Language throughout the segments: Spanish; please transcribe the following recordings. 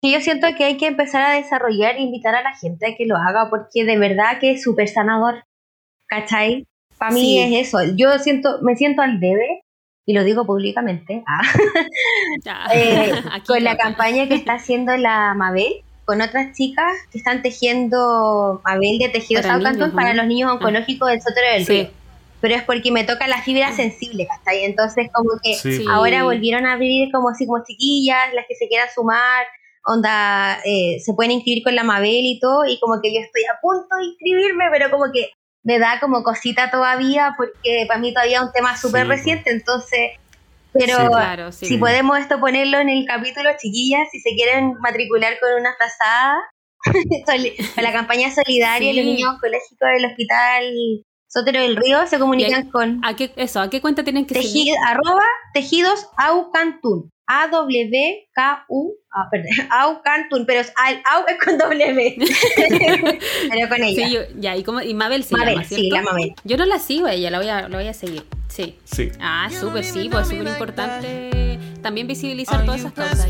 Y yo siento que hay que empezar a desarrollar e invitar a la gente a que lo haga, porque de verdad que es súper sanador. ¿Cachai? Para mí Sí. es eso. Yo siento, me siento al debe, y lo digo públicamente, ah, Ya. eh, con la campaña que está haciendo la Mabel, con otras chicas que están tejiendo Mabel de tejidos Para niños, ¿no? para los niños oncológicos del Sotero del Sí. Río. Pero es porque me toca la fibra sensible, ¿cachai? Entonces, como que. Sí. ahora volvieron a abrir como así como chiquillas, las que se quieran sumar, onda, eh, se pueden inscribir con la Mabel y todo, y como que yo estoy a punto de inscribirme, pero como que me da como cosita todavía, porque para mí todavía es un tema súper Sí, reciente, entonces, pero Sí, po. Claro, sí. si podemos esto ponerlo en el capítulo, chiquillas, si se quieren matricular con una frazada, con la campaña solidaria, Sí. los niños oncológicos del hospital Sotero del Río se comunican con ¿A qué, eso, ¿a qué cuenta tienen que seguir? tejido, arroba tejidos aucantun. A-W-K-U, ah, perdón, Aucantun, pero es al, au es con W. pero con ella. Sí, yo- ya, y, cómo, y Mabel se Mabel, llama, sí, ¿cierto? la Mabel. Yo no la sigo a ella, la voy a, la voy a seguir. Sí. Sí. Ah, súper, sí, pues súper importante también visibilizar todas esas causas.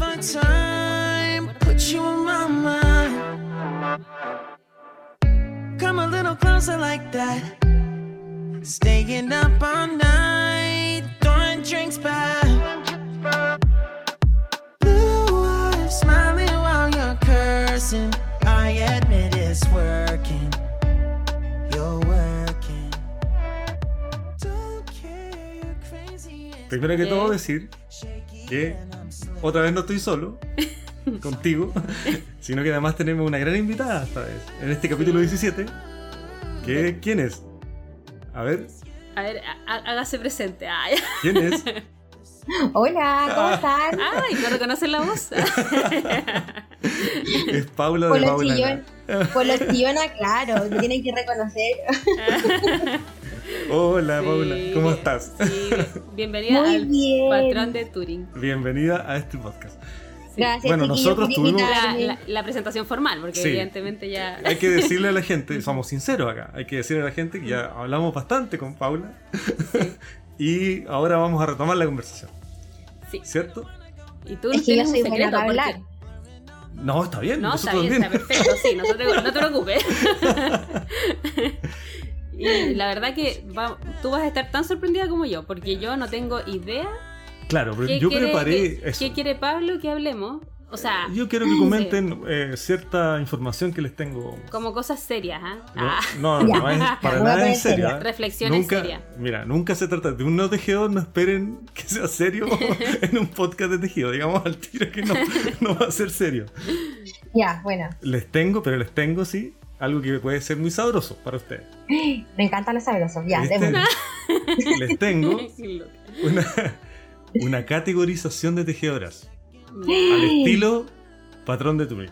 Come a little closer like that. Staying up all night, throwing drinks back. Blue eyes smiling while you're cursing. I admit it's working. You're working. Don't care, you're crazy. Primero que todo decir que otra vez no estoy solo contigo, sino que además tenemos una gran invitada esta vez, en este capítulo 17. Que, ¿Quién es? A ver, A ver, há- há- hágase presente. Ay, ¿quién es? Hola, ¿cómo están? ay ¿no reconocen la voz? Es Paula de Por Paula. por los chillona, claro, me tienen que reconocer. Hola Sí. Paula, ¿cómo estás? Sí, bienvenida Muy al bien. patrón de Turing. Bienvenida a este podcast. Gracias, Bueno, nosotros tuvimos- La, la- la presentación formal, porque Sí. evidentemente ya... Hay que decirle a la gente, somos sinceros acá, hay que decirle a la gente que ya hablamos bastante con Paula y ahora vamos a retomar la conversación, Sí. ¿cierto? Y tú Es que yo tienes un secreto, para porque- hablar. No, está bien, No, está bien, bien. está perfecto, sí, no te, no te preocupes. y la verdad que va- tú vas a estar tan sorprendida como yo, porque yo no tengo idea Claro, pero yo quiere, preparé qué- eso. qué quiere Pablo que hablemos. O sea, Yo quiero que comenten eh, cierta información que les tengo. como cosas serias, ¿ah? No, Ah, no, no, no es para nada en serio. ¿eh? Reflexiones nunca, serias. Mira, nunca se trata de un no tejedor, no esperen que sea serio en un podcast de tejido. Digamos al tiro que no, no va a ser serio. Ya, bueno, Les tengo, pero les tengo, sí, algo que puede ser muy sabroso para ustedes. me encantan los sabrosos. Ya, Este- démosle. les tengo una, una categorización de tejedoras al estilo patrón de Turing.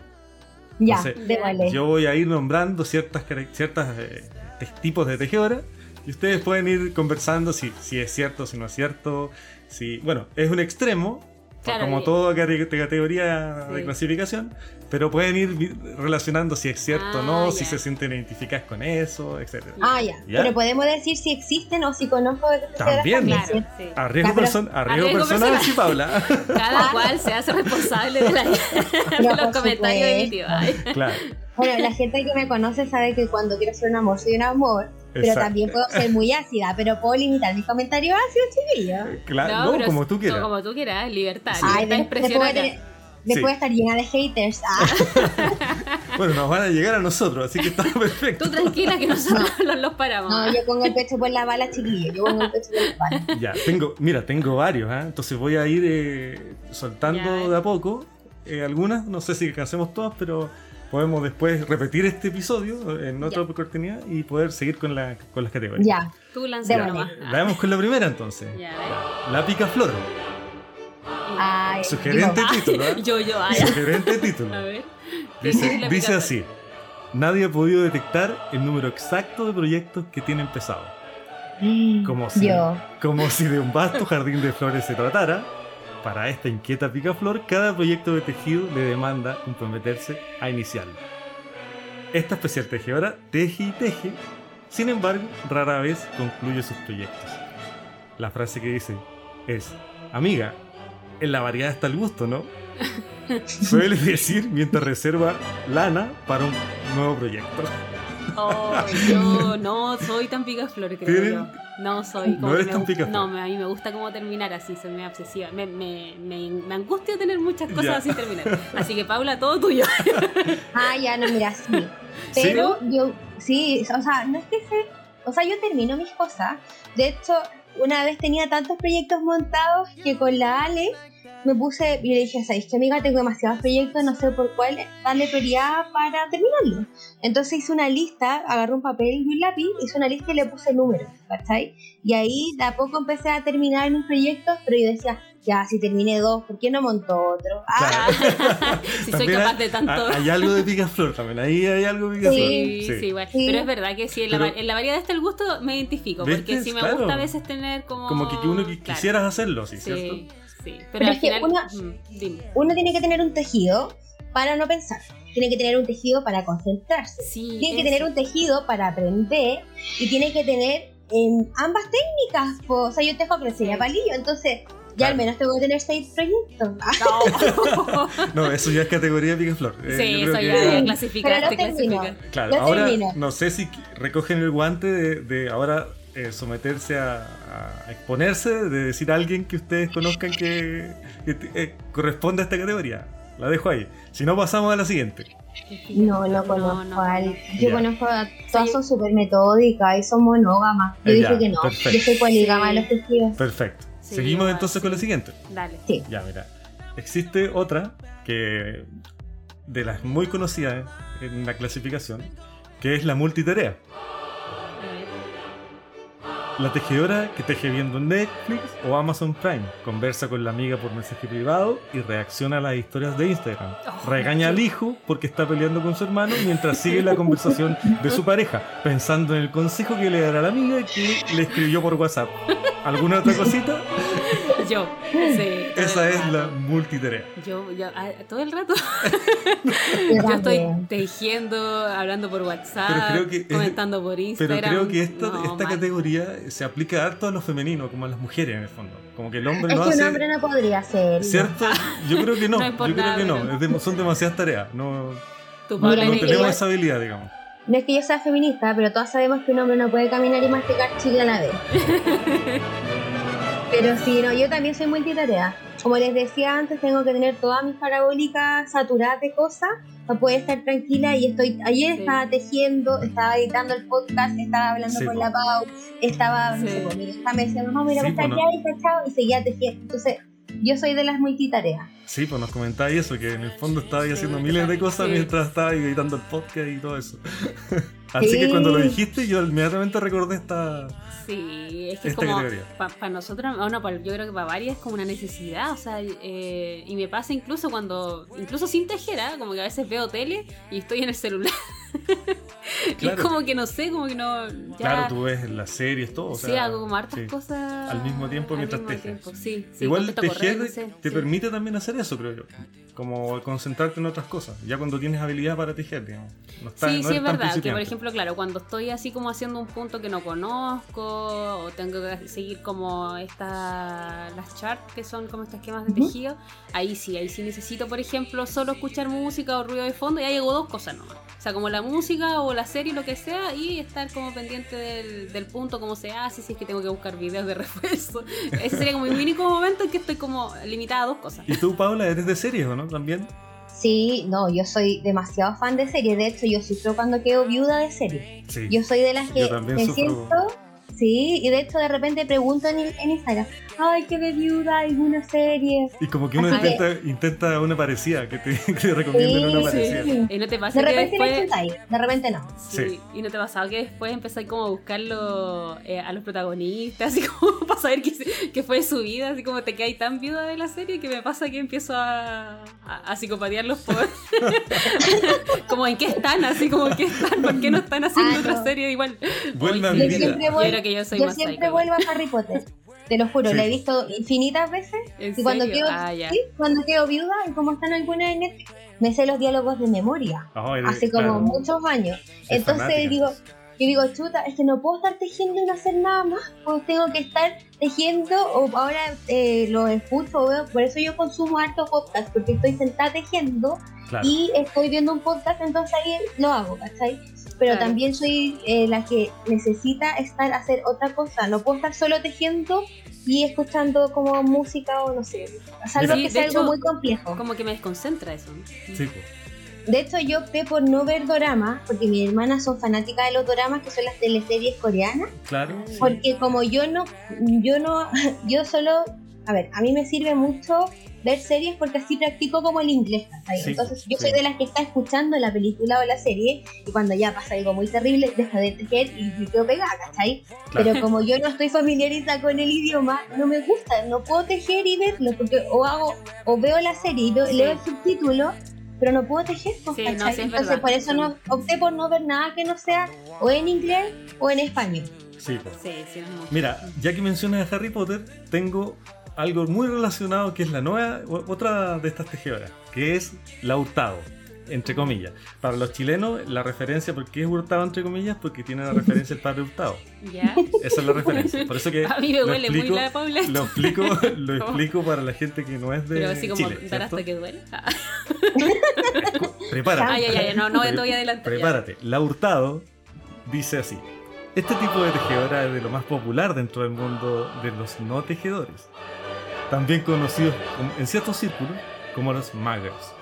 Ya, Entonces, démosle. Yo voy a ir nombrando ciertas ciertas eh, tipos de tejedoras y ustedes pueden ir conversando si, si es cierto, si no es cierto. Si, bueno, es un extremo, Claro, como y- toda cate- categoría de clasificación, pero pueden ir relacionando si es cierto o Ah, no, si ya. se sienten identificadas con eso, etc. Ah, ya. ¿Ya? Pero podemos decir si existen o si conozco También. Claro, sí. A riesgo, Ya, pero- person- a a riesgo riesgo personal, personal. sí, Paula. Cada cual se hace responsable de, la- de los comentarios emitidos. Ay. claro. Bueno, la gente que me conoce sabe que cuando quiero ser un amor, soy un amor. Pero Exacto. también puedo ser muy ácida, pero puedo limitar mis comentarios ácidos, chiquillos. Claro, no, pero como tú quieras. Como tú quieras, libertad. Ay, libertad de de- expresión después, de estar llena de haters. Ah, Bueno, nos van a llegar a nosotros, así que está perfecto. Tú tranquila que nosotros los, los paramos. no, yo pongo el pecho por la bala, chiquillos. Yo pongo el pecho por la bala. Ya, tengo, mira, tengo varios, ¿ah? entonces voy a ir eh, soltando Ya. de a poco eh, algunas, no sé si alcancemos todas, pero podemos después repetir este episodio en otra Ya. oportunidad y poder seguir con, la, con las categorías. Ya, Tú nomás. Vamos con la primera entonces. Ya, La picaflor. Ay. Sugerente digo, título, ver. Yo, yo, ay. Sugerente título. A ver. ¿Qué Dice, dice así. Nadie ha podido detectar el número exacto de proyectos que tiene empezado. Como si, Yo. como si de un vasto jardín de flores se tratara, para esta inquieta picaflor, cada proyecto de tejido le demanda comprometerse a iniciarlo. Esta especial tejedora teje y teje, sin embargo, rara vez concluye sus proyectos. La frase que dice es, amiga, en la variedad está el gusto, ¿no? Suele decir mientras reserva lana para un nuevo proyecto. Oh, yo no soy tan picaflor, creo ¿Tienen- yo. No soy. No como eres que tan me, picaflor. No, me- a mí me gusta como terminar así, soy muy obsesiva. Me, me, me, me angustia tener muchas cosas Ya. así terminar. Así que, Paula, todo tuyo. Ah, ya, no, mira, sí. ¿Sí? Pero yo, sí, o sea, no es que se. O sea, yo termino mis cosas. De hecho, una vez tenía tantos proyectos montados que con la Ale me puse y le dije, ¿sabéis que amiga? Tengo demasiados proyectos, no sé por cuál darle prioridad para terminarlo. Entonces hice una lista, agarré un papel y un lápiz, hice una lista y le puse números, ¿cachai? Y ahí de a poco empecé a terminar mis proyectos, pero yo decía, ya, si terminé dos, ¿por qué no monto otro? Ah, si soy capaz hay- de tanto. Hay, hay algo de picaflor también. Ahí hay algo de picaflor. Sí, sí. Sí. Pero es verdad que sí, en, la, Pero- va- en la variedad está el gusto me identifico. ¿Viste? Porque sí me Claro. gusta a veces tener como. Como que, que uno que Claro. quisieras hacerlo, ¿sí? Sí, ¿cierto? sí. Pero, Pero al es que final. una- mm, dime. uno tiene que tener un tejido para no pensar. Tiene que tener un tejido para concentrarse. Sí, Tiene que tener un tejido para aprender y tiene que tener en ambas técnicas. po. O sea, yo tejo crecer a palillo, entonces ya al menos tengo que tener seis proyectos. Ah, No. No, eso ya es categoría de picaflor. Eh, sí, eso que- ya Pero clasificaste, termino. clasificaste. Claro, ahora termino. no sé si recogen el guante de, de ahora eh, someterse a, a exponerse, de decir a alguien que ustedes conozcan que, que te- eh, corresponde a esta categoría. La dejo ahí. Si no, pasamos a la siguiente. No, no conozco no, a. Yo Ya. conozco a todas son súper metódicas y son monógamas. Yo dije que no. perfecto. Yo soy poligama Sí. de los tejidos. Perfecto. Seguimos entonces con la sí. siguiente. Dale. Sí. Ya, mira. Existe otra que de las muy conocidas en la clasificación, que es la multitarea. La tejedora que teje viendo Netflix o Amazon Prime. Conversa con la amiga por mensaje privado y reacciona a las historias de Instagram. Oh, Regaña al hijo porque está peleando con su hermano mientras sigue la conversación de su pareja, pensando en el consejo que le dará la amiga que le escribió por WhatsApp. ¿Alguna otra cosita? Yo. Sí. Esa es la multitarea. Yo, yo, ah, todo el rato. Yo estoy tejiendo, hablando por WhatsApp, Pero creo que es- comentando por Pero Instagram. creo que esta, No, esta categoría se aplica harto a lo femenino, como a las mujeres en el fondo. Como que el hombre Es lo que un hace. hombre no podría hacerlo. ¿Cierto? Yo creo que no. No es yo por creo nada, que no. pero- Es son demasiadas tareas. No, no es que tenemos esa habilidad, digamos. No es que yo sea feminista, pero todas sabemos que un hombre no puede caminar y masticar chicle a la vez. pero sí, no, yo también soy multitarea. Como les decía antes, tengo que tener todas mis parabólicas saturadas de cosas para poder estar tranquila y estoy ayer Sí. estaba tejiendo, estaba editando el podcast, estaba hablando Sí, con po. la Pau, estaba, no Sí. sé, con mi hija me decía, mamá, mira, no. ya y chao, y seguía tejiendo. Entonces, yo soy de las multitareas. Sí, pues nos comentáis eso, que en el fondo estabas Sí, haciendo miles de cosas sí. mientras estabas editando el podcast y todo eso. Así que cuando lo dijiste, yo inmediatamente recordé esta. Sí, es que es Esta como para nosotros, o no, pa- yo creo que para varias es como una necesidad, o sea, eh, y me pasa incluso cuando, incluso sin tejera, como que a veces veo tele y estoy en el celular. Claro. es como que no sé, como que no, ya, Claro, tú ves las series, todo. O sí, sea, hago como hartas sí. cosas Al mismo tiempo mientras tejes. tiempo, Sí, sí, Igual tejer no te permite también hacer eso, creo yo. Como concentrarte en otras cosas. Ya cuando tienes habilidad para tejer, digamos. No estás- Sí, no sí, es verdad. Que por ejemplo, claro, cuando estoy así como haciendo un punto que no conozco, o tengo que seguir como esta, las charts que son como estos esquemas de tejido, ahí sí, ahí sí necesito, por ejemplo, solo escuchar música o ruido de fondo, y ahí hago dos cosas nomás. O sea, como la música o la serie, lo que sea, y estar como pendiente del, del punto, cómo se hace, si es que tengo que buscar videos de refuerzo. Ese sería como mi único momento en que estoy como limitada a dos cosas. ¿Y tú, Paula, eres de series o no? También. Sí, no, yo soy demasiado fan de series. De hecho, yo sufro cuando quedo viuda de series. Sí. Yo soy de las que me sufro. siento. Sí, y de hecho de repente pregunto en, en Instagram, ay, que de viuda alguna serie. Y como que uno Así que- intenta, intenta una parecida, que te, que te recomienden Sí, una sí. parecida. Y no te pasa De que repente la después... de repente no. Sí. Sí. y no te pasaba que después empecé como a buscarlo eh, a los protagonistas, así como para saber qué, fue de su vida, así como te quedas tan viuda de la serie que me pasa que empiezo a, a, a psicopatearlos por... como en qué están, así como en qué están, por qué no están haciendo Ah, otra serie igual. Vuelve a mi vida. Yo creo que yo soy yo más siempre psycho, vuelvo a Harry Potter. Te lo juro, Sí. la he visto infinitas veces. ¿En Y cuando serio? quedo, Ah, sí, cuando quedo viuda, y como están algunas en Netflix, me sé los diálogos de memoria. Oh, eres- Hace como claro. muchos años. Es Entonces fanática. digo, Yo digo, chuta, es que no puedo estar tejiendo y no hacer nada más, pues tengo que estar tejiendo o ahora eh, lo escucho, veo, por eso yo consumo harto podcast, porque estoy sentada tejiendo Claro. y estoy viendo un podcast, entonces ahí lo hago, ¿cachai? Pero Claro. también soy eh, la que necesita estar hacer otra cosa, no puedo estar solo tejiendo y escuchando como música o no sé, salvo Sí, que sea algo muy complejo. Como que me desconcentra eso. Sí, pues. De hecho, yo opté por no ver doramas, porque mis hermanas son fanáticas de los doramas, que son las teleseries coreanas, claro. sí. porque como yo no, yo no, yo solo, a ver, a mí me sirve mucho ver series porque así practico como el inglés, ¿cachai? Sí, Entonces yo sí. soy de las que está escuchando la película o la serie y cuando ya pasa algo muy terrible, deja de tejer y me quedo pegada, ¿cachai? Claro. Pero como yo no estoy familiarizada con el idioma, no me gusta, no puedo tejer y verlo, porque o hago, o veo la serie y veo- Sí. leo el subtítulo, pero no puedo tejer, pues, Sí, no, ¿cachai? sí, es Entonces verdad. por eso no opté por no ver nada que no sea o en inglés o en español. Sí, pues. Sí, sí, no es mucho. Mira, ya que mencionas a Harry Potter, tengo algo muy relacionado que es la nueva, otra de estas tejedoras, que es la Hurtado, entre comillas. Para los chilenos, la referencia, ¿por qué es Hurtado entre comillas? Porque tiene la referencia el padre Hurtado. ¿Ya? Esa es la referencia. Por eso que A mí me lo huele muy la Paula. Lo explico, lo explico para la gente que no es de Pero así como Chile. dar hasta que duele. Ah, Prepárate. Ay, ay, ay, no, no te voy a adelantar. ya. Prepárate. La Hurtado dice así. Este tipo de tejedora es de lo más popular dentro del mundo de los no tejedores. También conocidos en ciertos círculos como los muggers.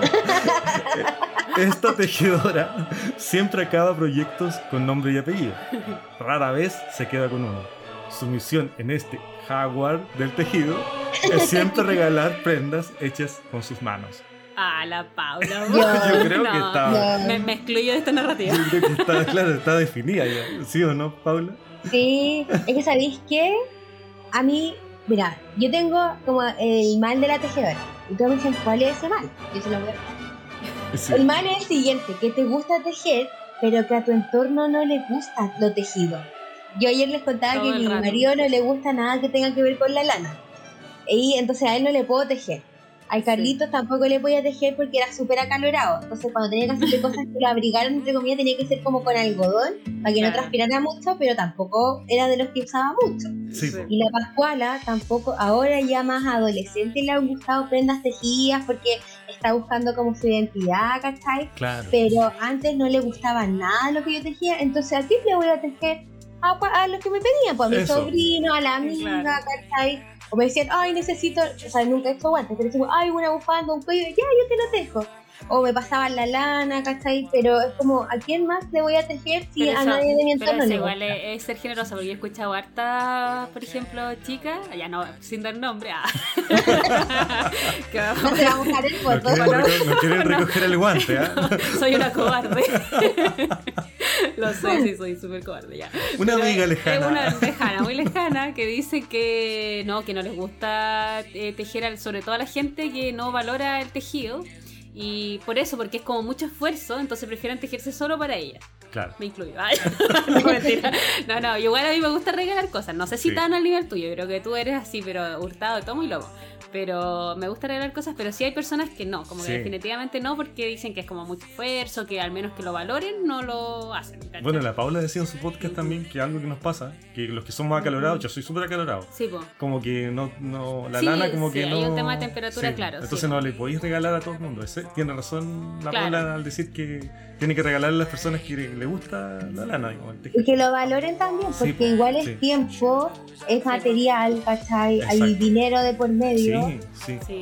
Esta tejedora siempre acaba proyectos con nombre y apellido. Rara vez se queda con uno. Su misión en este jaguar del tejido es siempre regalar prendas hechas con sus manos. Ah, la Paula. Yo creo que No, estaba- No. Me, me excluyo de esta narrativa. Yo creo que está, claro, está definida ya. ¿Sí o no, Paula? Sí, es que sabéis que a mí, mira, yo tengo como el mal de la tejedora. Y todos me dicen, ¿cuál es ese mal? Yo se lo voy a Sí. El mal es el siguiente, que te gusta tejer, pero que a tu entorno no le gusta lo tejido. Yo ayer les contaba Todo que a mi rato. marido no le gusta nada que tenga que ver con la lana. Y entonces a él no le puedo tejer. Al Carlitos tampoco le podía tejer porque era súper acalorado. Entonces cuando tenía que hacerle cosas que lo abrigaran, entre comillas, tenía que ser como con algodón, para que no transpirara mucho, pero tampoco era de los que usaba mucho. Sí. Y la Pascuala tampoco, ahora ya más adolescente le han gustado prendas tejidas porque está buscando como su identidad, ¿cachai? claro. Pero antes no le gustaba nada lo que yo tejía, entonces a ti le voy a tejer a, a los que me pedían, pues a mi Eso. sobrino, a la amiga, Claro. ¿cachai? O me decían, ay, necesito, o sea, nunca he hecho guantes, pero decimos, ay, una bufanda, un cuello, ya, yo te lo tejo. O me pasaban la lana, ¿cachai? Pero es como, ¿a quién más le voy a tejer si Pero a eso- nadie de mi pero entorno eso le igual gusta? es, es ser generosa, porque yo he escuchado harta, por ejemplo, chicas, ya no, sin dar nombre, ah. que No te vamos a el No foto. quieren, reco- no quieren recoger el guante, ¿ah? soy una cobarde. Lo sé, sí, soy súper cobarde ya. Una Pero amiga Es lejana. una lejana, muy lejana, que dice que no, que no les gusta eh, tejer, sobre todo a la gente que no valora el tejido. Y por eso, porque es como mucho esfuerzo, entonces prefieren tejerse solo para ella. Claro. Me incluyo. Ay, no, mentira. No, no, igual a mí me gusta regalar cosas. No sé si Sí. tan al nivel tuyo, creo que tú eres así, pero hurtado, todo muy loco. Pero me gusta regalar cosas, pero sí hay personas que no, como Sí. que definitivamente no, porque dicen que es como mucho esfuerzo, que al menos que lo valoren, no lo hacen. ¿cachai? Bueno, la Paula decía en su podcast también que algo que nos pasa, que los que somos acalorados, yo soy súper acalorado, Sí, pues. como que no, no la Sí, lana como que hay no... un tema de temperatura, claro, Entonces no le podéis regalar a todo el mundo. Ese- tiene razón la Claro. Paula al decir que tiene que regalarle a las personas que le, gusta la lana. Y que lo valoren también, porque po, igual es sí. tiempo, es material, ¿cachai? Hay Exacto. dinero de por medio. Sí, sí. Sí.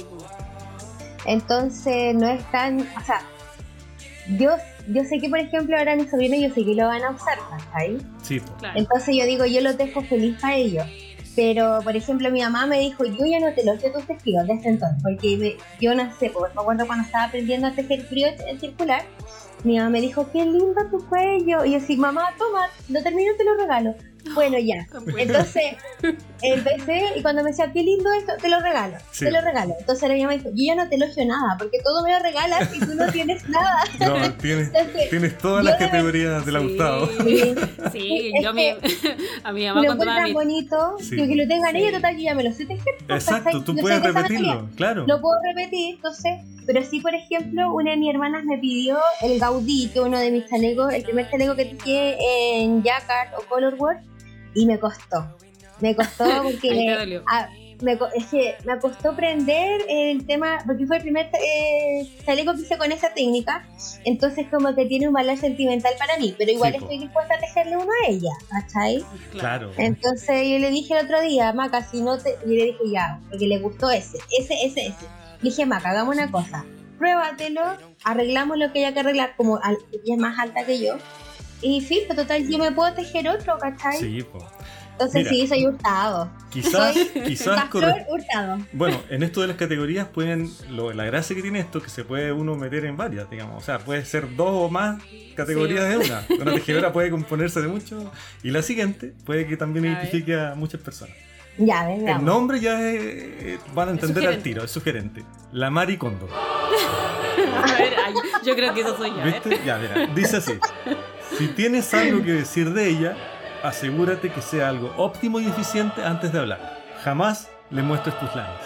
Entonces no es tan. O sea, yo, yo sé que, por ejemplo, ahora mis sobrinos, yo sé que lo van a usar, ¿cachai? sí, claro. Entonces yo digo, yo lo dejo feliz para ellos. Pero, por ejemplo, mi mamá me dijo, yo ya no te lo sé tus tejidos desde entonces, porque me- yo no sé, pues, me acuerdo cuando estaba aprendiendo a tejer en circular, mi mamá me dijo, qué lindo tu cuello. Y yo así, mamá, toma, lo termino te lo regalo. Bueno, ya. Entonces, empecé y cuando me decía, qué lindo esto, te lo regalo, Sí. te lo regalo. Entonces la mi mamá dijo, yo ya no te elogio nada, porque todo me lo regalas y tú no tienes nada. No, tienes, Entonces, tienes todas las categorías del Sí. Gustavo. Sí. Sí, yo mi, a mi mamá lo cuando me encuentran mi- bonito, Sí. que, lo tengan Sí. ellos, total, yo ya me lo sé tejer. pues, Exacto, tú puedes repetirlo, claro. Lo puedo repetir, entonces pero sí, por ejemplo, una de mis hermanas me pidió el Gaudí, que uno de mis chalecos, el primer chaleco que tejí en Jacquard o Colorworld, y me costó. Me costó porque me, co- es que me costó aprender el tema, porque fue el primer eh, chaleco que hice con esa técnica, entonces como que tiene un valor sentimental para mí, pero igual Sí, estoy dispuesta a tejerle uno a ella, ¿cachai? Claro. Entonces yo le dije el otro día, Maca, si no te. Y le dije ya, porque le gustó ese, ese, ese, ese. Le dije, Maca, hagamos una cosa. Pruébatelo, arreglamos lo que haya que arreglar, como al- ella es más alta que yo. Y sí, pues total, yo me puedo tejer otro, ¿cachai? Sí, po. Entonces Mira. sí, soy hurtado. Quizás, Soy quizás corre- hurtado. Bueno, en esto de las categorías pueden, lo- la gracia que tiene esto es que se puede uno meter en varias, digamos, o sea, puede ser dos o más categorías Sí. de una. Una tejedora puede componerse de mucho y la siguiente puede que también A identifique a muchas personas. Ya, venga. El nombre ya es- eh, van a entender al tiro, es sugerente. La Mari Kondo. A ver, yo creo que eso soy yo. ¿Viste? Ya, mira, dice así. Si tienes algo que decir de ella, asegúrate que sea algo óptimo y eficiente antes de hablar. Jamás le muestres tus lanas.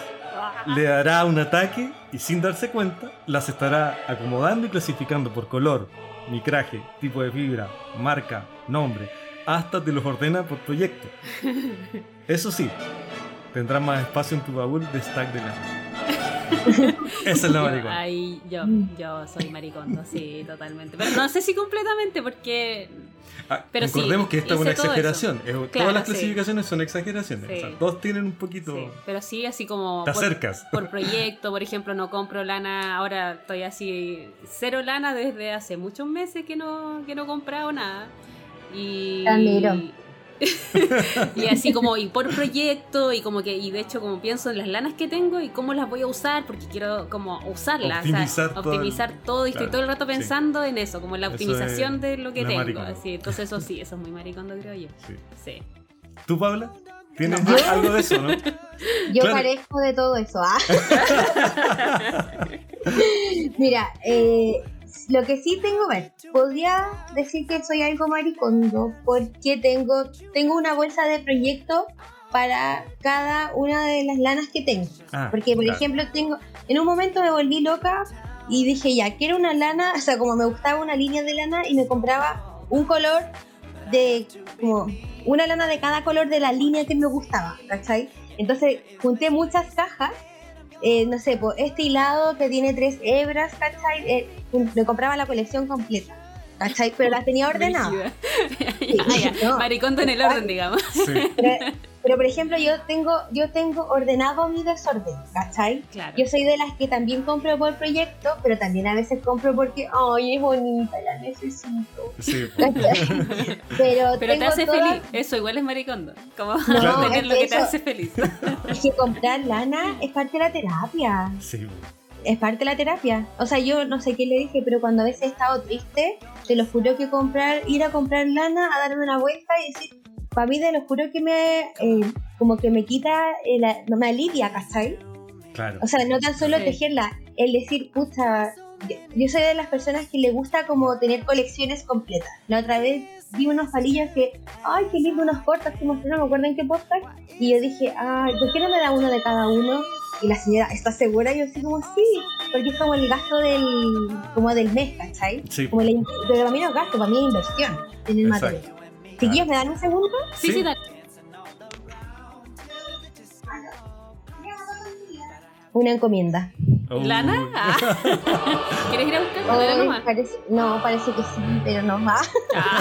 Le dará un ataque y sin darse cuenta las estará acomodando y clasificando por color, micraje, tipo de fibra, marca, nombre, hasta te los ordena por proyecto. Eso sí, tendrás más espacio en tu baúl de stack de lana. Esa es la Yo, maricona. ay, yo, Mm. yo soy maricondo, sí, totalmente. Pero no sé si completamente, porque Ah, Pero sí, recordemos que esta es una exageración. Es- Claro, todas las sí. clasificaciones son exageraciones. Sí. O sea, todos tienen un poquito. sí, pero sí así como Te por, acercas. por proyecto, por ejemplo, no compro lana, ahora estoy así cero lana desde hace muchos meses que no que no he comprado nada. Y Te admiro. y así como y por proyecto y como que y de hecho como pienso en las lanas que tengo y cómo las voy a usar porque quiero como usarlas, o sea, Optimizar todo el- optimizar todo y estoy todo el rato sí. pensando en eso, como en la optimización es de lo que tengo. Así, entonces eso sí, eso es muy maricondo creo yo. Sí. Sí. ¿Tú, Paula? ¿Tienes No. algo de eso, no? Yo Claro. carezco de todo eso. ¿ah? Mira, eh, lo que sí tengo, ver, podría decir que soy algo maricondo porque tengo, tengo una bolsa de proyectos para cada una de las lanas que tengo. Ah, Porque, por claro. ejemplo, tengo, en un momento me volví loca y dije, ya, quiero una lana, o sea, como me gustaba una línea de lana y me compraba un color de, como, una lana de cada color de la línea que me gustaba, ¿cachai? Entonces, junté muchas cajas, eh, no sé, pues, este hilado que tiene tres hebras, ¿cachai? Eh, me compraba la colección completa, ¿cachai? Pero las tenía ordenadas. Brígida. Ah, No. Maricondo en el orden, digamos. Sí. Pero, pero, por ejemplo, yo tengo, yo tengo ordenado mi desorden, ¿cachai? Claro. Yo soy de las que también compro por proyecto, pero también a veces compro porque, ay, es bonita, la necesito. Sí. Pero Pero te hace todas- feliz. Eso igual es maricondo. Como No, tener es lo que que te hace feliz. Es que comprar lana es parte de la terapia. Sí. Es parte de la terapia. O sea, yo no sé qué le dije, pero cuando a veces he estado triste, te lo juro que comprar, ir a comprar lana, a darme una vuelta y decir, para mí te lo juro que me, eh, como que me quita, eh, la- no me alivia, ¿cachai? Claro. O sea, no tan solo Sí. tejerla, el decir, pucha, yo, yo soy de las personas que le gusta como tener colecciones completas. La otra vez vi unos palillos que, ay, qué lindo unos cortos que mostró, no me acuerdo en qué podcast, y yo dije, ay, ¿por qué no me da uno de cada uno? Y la señora, ¿está segura? Y yo así como, sí, porque es como el gasto del, como del mes, ¿cachai? Sí. Como la in- pero para mí no es gasto, para mí es inversión en el Exacto. material. Chiquillos, ¿me dan un segundo? Sí, Sí. sí, dale. Una encomienda. Oh. ¿Lana? Ah. ¿Quieres ir a Ay, parece- no, parece que sí, pero no va. Ah.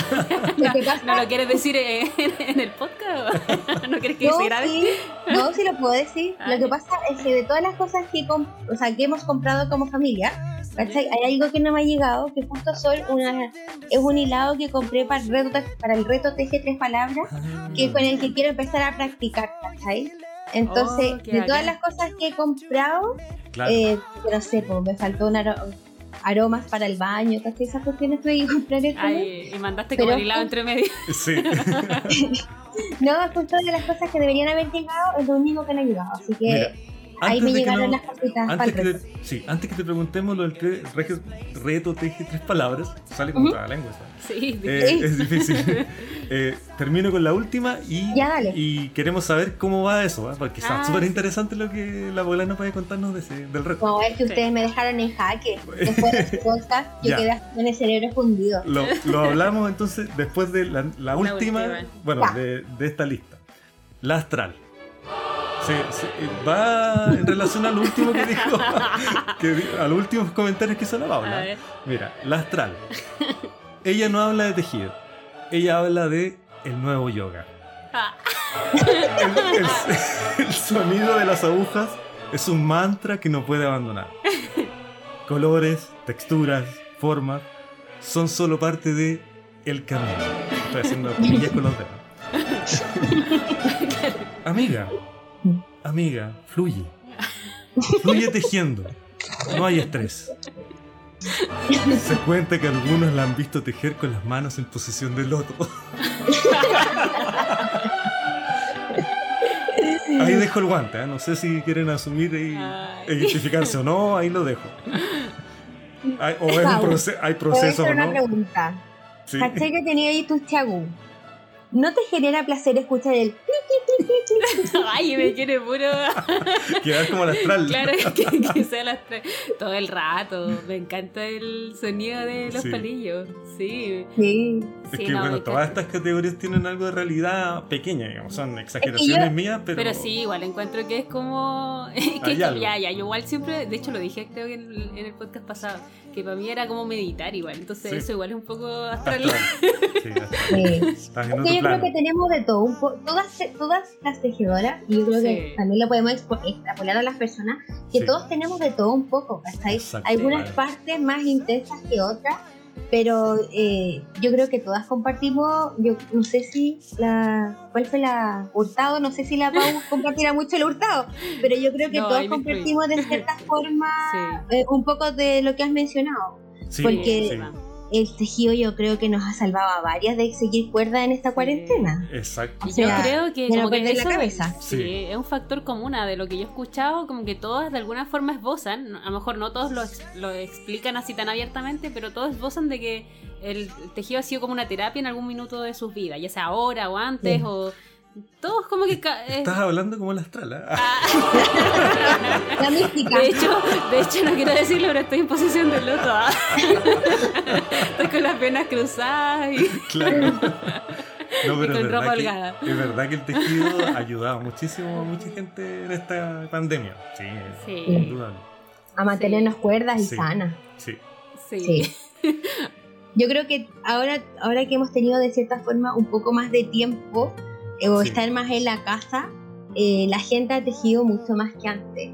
¿No lo quieres decir en, en el podcast? ¿No quieres que No, se grabe? sí, no, sí lo puedo decir. Ah, Lo que pasa es que de todas las cosas que, o sea, que hemos comprado como familia, ¿cachai? hay algo que no me ha llegado, que justo son una, es un hilado que compré para el reto, para el reto Teje Tres Palabras, que con el que quiero empezar a practicar, ¿cachai? Entonces, Oh, de todas las cosas que he comprado, Claro. eh, no sé, pues, me faltó un aro- aromas para el baño, ¿cachai? Esas cuestiones tuve que comprar. Ay, y mandaste Pero- como el hilado entre medio. Sí. No, justo de las cosas que deberían haber llegado es lo único que no ha llegado. Así que Mira. Ahí me llegaron no- las cositas Antes que, te, sí, antes que te preguntemos lo del tre- rege- reto teje tres palabras, sale como Ujú. la lengua. ¿sabes? Sí, Eh, Sí. Es difícil. Eh, termino con la última y, Ya, dale. y queremos saber cómo va eso, ¿ah? porque está Ah, súper sí. interesante lo que la abuela nos puede contarnos de ese- del reto. No, es que Sí. ustedes me dejaron en jaque. Después de este podcast, yo Ya. quedé con el cerebro fundido. Lo, lo hablamos entonces después de la, la última, última. bueno, de, de esta lista. La astral. Se- se- va en relación al último que dijo, que a los últimos comentarios que hizo la Paula. Mira, la astral. Ella no habla de tejido, ella habla de el nuevo yoga. Ah. El, el- el sonido de las agujas es un mantra que no puede abandonar. Colores, texturas, formas son solo parte de el camino. Estoy haciendo comillas con los dedos. amiga, amiga, fluye. Fluye tejiendo. No hay estrés. Se cuenta que algunos la han visto tejer con las manos en posición de loto. Ahí dejo el guante, ¿eh? no sé si quieren asumir y e identificarse o no, ahí lo dejo. Hay, o es un Pau, proce- hay proceso o una no. pregunta. Sí. ¿Cachai que tenía ahí tus chagú? ¿No te genera placer escuchar el Ay, me quiere puro. Quedar como la astral. Claro, que, que sea las tres. Todo el rato. Me encanta el sonido de los Sí. palillos. Sí. Sí. Es Sí, que no, bueno, todas estas categorías tienen algo de realidad pequeña, digamos, son exageraciones yo- mías, pero, Pero sí, igual encuentro que es como. que es que- ya, ya, yo igual siempre. De hecho, lo dije creo que en el, en el podcast pasado. Que para mí era como meditar igual. Entonces, Sí. eso igual es un poco astral. astral. Sí, astral. Es que yo plano. creo que tenemos de todo, un po- todas, todas las tejedoras, y yo creo que también lo podemos expo- extrapolar a las personas, que Sí. todos tenemos de todo un poco, ¿cachai? Exacto, Algunas partes más intensas que otras, pero eh, yo creo que todas compartimos, yo no sé si la, ¿cuál fue la Hurtado? No sé si la Pau compartirá mucho el Hurtado, pero yo creo que No, todos compartimos de cierta forma Sí. eh, un poco de lo que has mencionado. Sí, porque- sí, El tejido yo creo que nos ha salvado a varias de seguir cuerda en esta Sí. cuarentena. exacto. O Yo creo que como que perder la eso cabeza. Sí, Sí. es un factor común a de lo que yo he escuchado, como que todas de alguna forma esbozan, a lo mejor no todos lo, ex- lo explican así tan abiertamente, pero todos esbozan de que el tejido ha sido como una terapia en algún minuto de sus vidas, ya sea ahora o antes, Sí. o todos como que... eh, Estás hablando como la astral. ¿ah? ah, La mística. de hecho, de hecho no quiero decirlo, pero estoy en posición de loto. ah. Estoy con las piernas cruzadas y... Claro. No, pero con es ropa verdad, holgada. que, es verdad que el tejido ha ayudado muchísimo a mucha gente en esta pandemia. Sí, Sí. sin duda. A mantenernos cuerdas y Sí. sanas. Sí. Sí. Sí. Yo creo que ahora, ahora que hemos tenido de cierta forma un poco más de tiempo eh, o Sí. estar más en la casa, eh, la gente ha tejido mucho más que antes.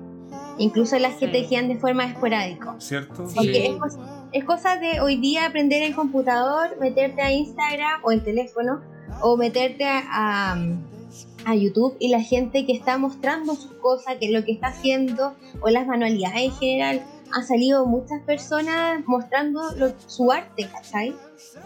Incluso las que Sí. tejían de forma esporádica. ¿Cierto? Sí. Porque es, cos- es cosa de hoy día aprender el computador, meterte a Instagram o el teléfono, o meterte a, a, a YouTube y la gente que está mostrando sus cosas, que es lo que está haciendo, o las manualidades en general, han salido muchas personas mostrando lo- su arte, ¿cachai?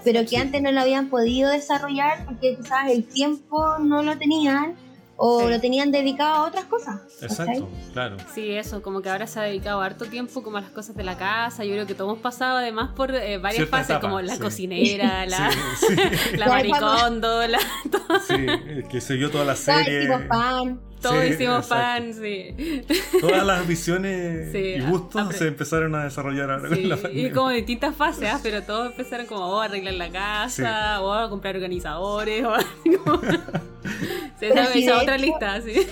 Pero que Sí. antes no lo habían podido desarrollar porque quizás el tiempo no lo tenían o Sí. lo tenían dedicado a otras cosas. ¿cachai? Exacto, claro. Sí, eso, como que ahora se ha dedicado harto tiempo como a las cosas de la casa. Yo creo que todos hemos pasado además por eh, varias Cierta fases, etapa, como la sí. cocinera, la, Sí, sí, la maricondo, la, sí, eh, que siguió toda la serie. hicimos pan. Todos Sí, hicimos exacto. pan, sí. Todas las visiones Sí, y gustos se empezaron a desarrollar ahora Sí, con la y pandemia. como distintas fases, ¿ah? pero todos empezaron como oh, a arreglar la casa, o a comprar organizadores, o como... Se esa de otra hecho- lista, sí.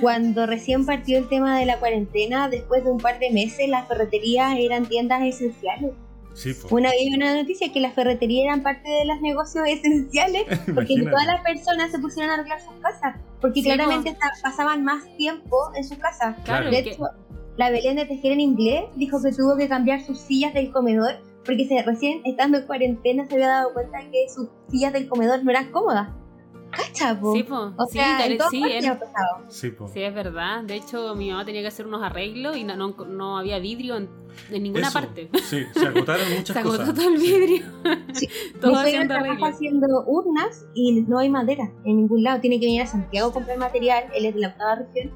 Cuando recién partió el tema de la cuarentena, después de un par de meses, las ferreterías eran tiendas esenciales. Sí. Una vez vi una noticia que las ferreterías eran parte de los negocios esenciales porque todas las personas se pusieron a arreglar sus casas, porque Sí, claramente pasaban más tiempo en su casa. Claro, De que- hecho, la Belén de Tejer en inglés dijo que tuvo que cambiar sus sillas del comedor porque se, recién estando en cuarentena se había dado cuenta que sus sillas del comedor no eran cómodas. ¿Cacha, po? Sí, po. O Sí, sea, sí. Sí, po. Sí, es verdad. De hecho, mi mamá tenía que hacer unos arreglos y no, no, no había vidrio en, en ninguna Eso, parte. Sí, se agotaron muchas Se agotó cosas. todo el vidrio. Sí. Todo haciendo trabaja arreglos. haciendo urnas y no hay madera en ningún lado. Tiene que venir a Santiago a comprar material. Él es de la octava región.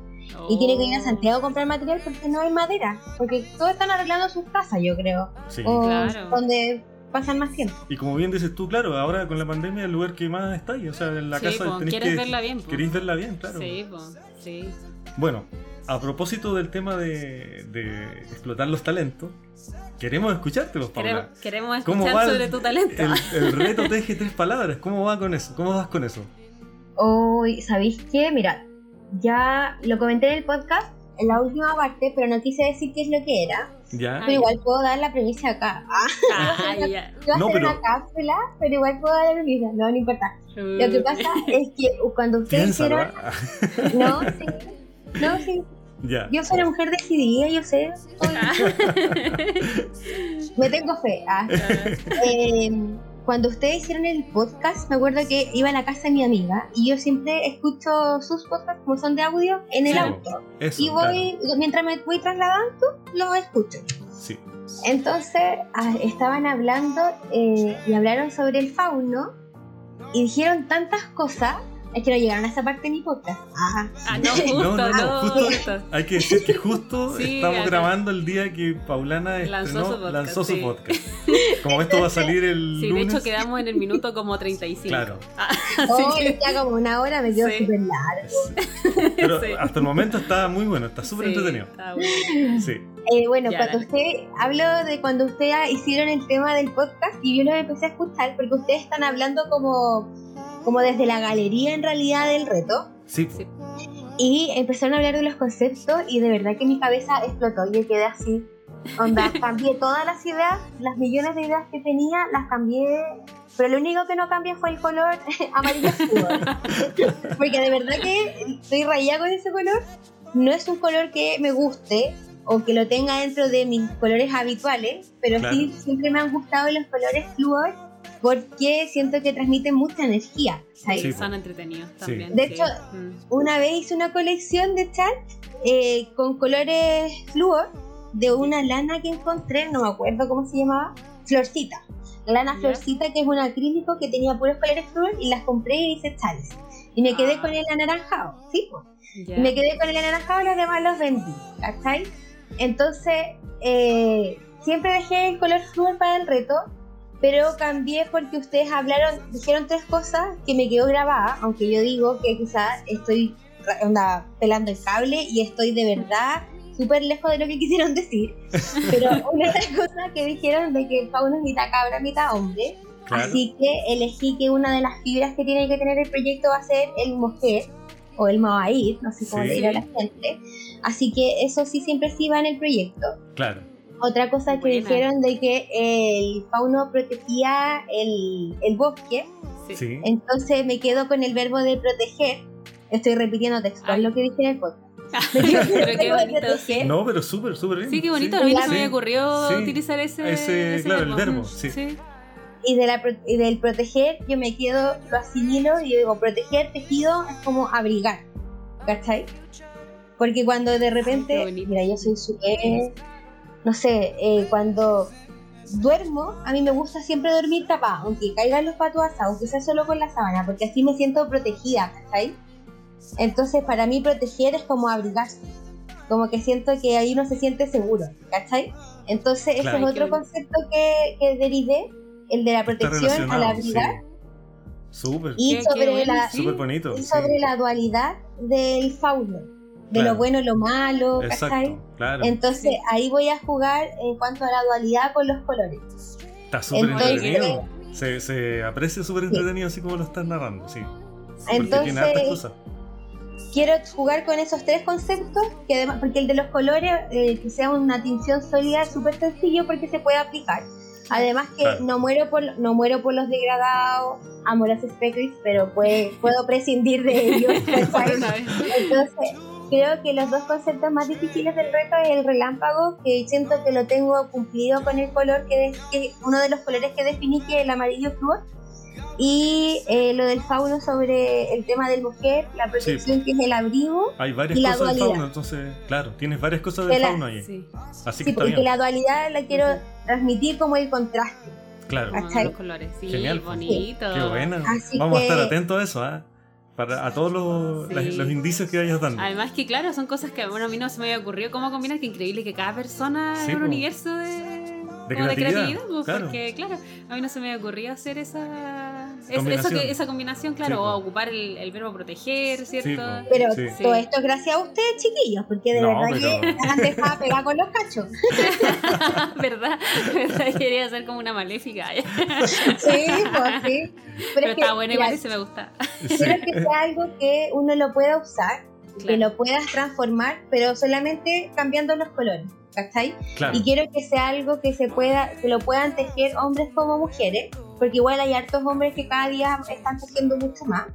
y tiene que ir a Oh. Santiago a comprar material porque no hay madera, porque todos están arreglando sus casas, yo creo, Sí. o Claro. donde pasan más tiempo. Y como bien dices tú, claro, ahora con la pandemia es el lugar que más está ahí. O sea, en la Sí, casa po, tenés quieres que. verla bien, po. Queréis verla bien, claro. Sí, po, sí. Bueno, a propósito del tema de, de explotar los talentos, queremos escucharte, pues, Paula. Queremos, queremos ¿Cómo escuchar va sobre el- tu talento. El, el reto teje tres palabras. ¿Cómo va con eso? ¿Cómo vas con eso? Hoy, ¿sabéis qué? Mira, ya lo comenté en el podcast, en la última parte, pero no quise decir qué es lo que era. ¿Ya? Ah, Pero igual puedo dar la premisa acá. Ah, Ah, iba a No, hacer pero- una cápsula, pero igual puedo dar la premisa. No, no importa. Lo que pasa es que cuando ustedes Piénsalo. hicieron... ah. No, sí. No, sí. ya. Yo soy una mujer decidida, yo sé. soy- Me tengo fe. Ah. Eh, cuando ustedes hicieron el podcast, me acuerdo que iba a la casa de mi amiga y yo siempre escucho sus podcasts como son de audio en el Sí, auto. Eso. Y voy, mientras me voy trasladando, los escucho. Sí. Entonces ah, estaban hablando eh, y hablaron sobre el fauno y dijeron tantas cosas. Es que no llegaron a esa parte de mi podcast. Ah, Ah, no, justo, No, no, no, justo- justo. Hay que decir que justo Sí, estamos acá. grabando el día que Paulana Lanzó estrenó- su podcast, lanzó su sí. podcast. Como esto va a salir el Sí, de lunes. hecho quedamos en el minuto como 35. Claro. Ah, oh, que- ya como una hora me quedo Sí. súper largo. Pero Sí. hasta el momento está muy bueno, está súper sí, entretenido. está bueno. Sí. Eh, bueno, Ya, cuando usted hablo de cuando ustedes hicieron el tema del podcast y yo lo empecé a escuchar porque ustedes están hablando como, como desde la galería en realidad del reto Sí. Sí. y empezaron a hablar de los conceptos y de verdad que mi cabeza explotó y yo quedé así. Onda, cambié todas las ideas, las millones de ideas que tenía, las cambié, pero lo único que no cambié fue el color amarillo oscuro. Porque de verdad que estoy rayada con ese color. No es un color que me guste o que lo tenga dentro de mis colores habituales, pero sí Claro. siempre me han gustado los colores fluor porque siento que transmiten mucha energía. ¿sabes? Sí, Son entretenidos Sí. también. De sí. hecho, Mm. Una vez hice una colección de chat eh, con colores fluor de una lana que encontré, no me acuerdo cómo se llamaba, Florcita. Lana. Florcita, que es un acrílico que tenía puros colores fluor y las compré y hice chales. Y me quedé Ah. con el anaranjado, ¿sí? Y me quedé con el anaranjado y los demás los vendí, ¿cachai? Entonces, eh, siempre dejé el color fluor para el reto, pero cambié porque ustedes hablaron, dijeron tres cosas que me quedó grabada, aunque yo digo que quizás estoy onda, pelando el cable y estoy de verdad súper lejos de lo que quisieron decir. Pero una de las cosas que dijeron de que el fauno es mitad cabra, mitad hombre, Claro. Así que elegí que una de las fibras que tiene que tener el proyecto va a ser el mujer o el maoir, no sé cómo Sí. le dirá la gente. Así que eso sí siempre sí va en el proyecto. Claro. Otra cosa que Buena. dijeron de que el fauno protegía el, el bosque, Sí. Entonces me quedo con el verbo de proteger. Estoy repitiendo textual Ay. lo que dije en el podcast. Pero qué verbo de bonito. proteger. No, pero súper, súper bien. Sí, qué bonito. Sí. A mí no Sí. se me ocurrió Sí. utilizar ese, Ese, claro, el verbo, sí. Y, de la, y del proteger yo me quedo, lo asimilo y digo, proteger tejido es como abrigar, ¿cachai? Porque cuando de repente, mira, yo soy súper, no sé, eh, cuando duermo, a mí me gusta siempre dormir tapada, aunque caigan los patos asados, aunque sea solo con la sábana, porque así me siento protegida, ¿cachai? Entonces para mí proteger es como abrigarse, como que siento que ahí uno se siente seguro, ¿cachai? Entonces ese es otro bonito. concepto que, que derivé, el de la protección al abrigar. sí. Súper. Y Qué- qué sobre, la. Súper bonito. y sí. sobre la dualidad del fauno, de Claro. lo bueno y lo malo, ¿cachai? Exacto, claro. Entonces Sí. ahí voy a jugar en cuanto a la dualidad con los colores. Está súper entretenido. Se, se aprecia súper entretenido así como lo estás narrando, sí. Entonces- tiene hartas cosas. Quiero jugar con esos tres conceptos, que además, porque el de los colores, eh, que sea una tinción sólida, es súper sencillo porque se puede aplicar. Además que Claro. no muero por no muero por los degradados, amo los speckles, pero puede- puedo prescindir de ellos. Entonces, creo que los dos conceptos más difíciles del reto es el relámpago, que siento que lo tengo cumplido con el color, que es que uno de los colores que definí, que es el amarillo flúor, y eh, lo del fauno sobre el tema del mujer, la protección que es el abrigo, Hay varias y la cosas del dualidad. fauno, entonces, claro, tienes varias cosas De del la- fauno ahí. Sí, Así sí, que está porque bien. la dualidad la quiero transmitir como el contraste. Claro. los colores. Sí, Genial. bonito. Qué buena. Así Vamos a que- estar atentos a eso, ¿ah? Para a todos los, Sí. las- los indicios que vayas dando. Además que claro, son cosas que bueno, a mí no se me había ocurrido cómo combinar, que increíble que cada persona Sí, es un po. universo de, De como creatividad, pues, claro. porque claro, a mí no se me había ocurrido hacer esa es- eso Combinación. que- esa combinación, claro, Sí, o ocupar el, el verbo proteger, ¿cierto? Sí. Pero Sí. todo esto es gracias a ustedes, chiquillos, porque de No, verdad pero- que han dejado pegar con los cachos. ¿Verdad? ¿Verdad? Quería ser como una maléfica. Sí, pues sí. Pero, Pero, es que, está bueno, igual se me gusta. Sí. quiero que sea algo que uno lo pueda usar, que lo puedas transformar, pero solamente cambiando los colores. ¿Cachai? Claro. Y quiero que sea algo que se pueda, que lo puedan tejer hombres como mujeres, porque igual hay hartos hombres que cada día están tejiendo mucho más.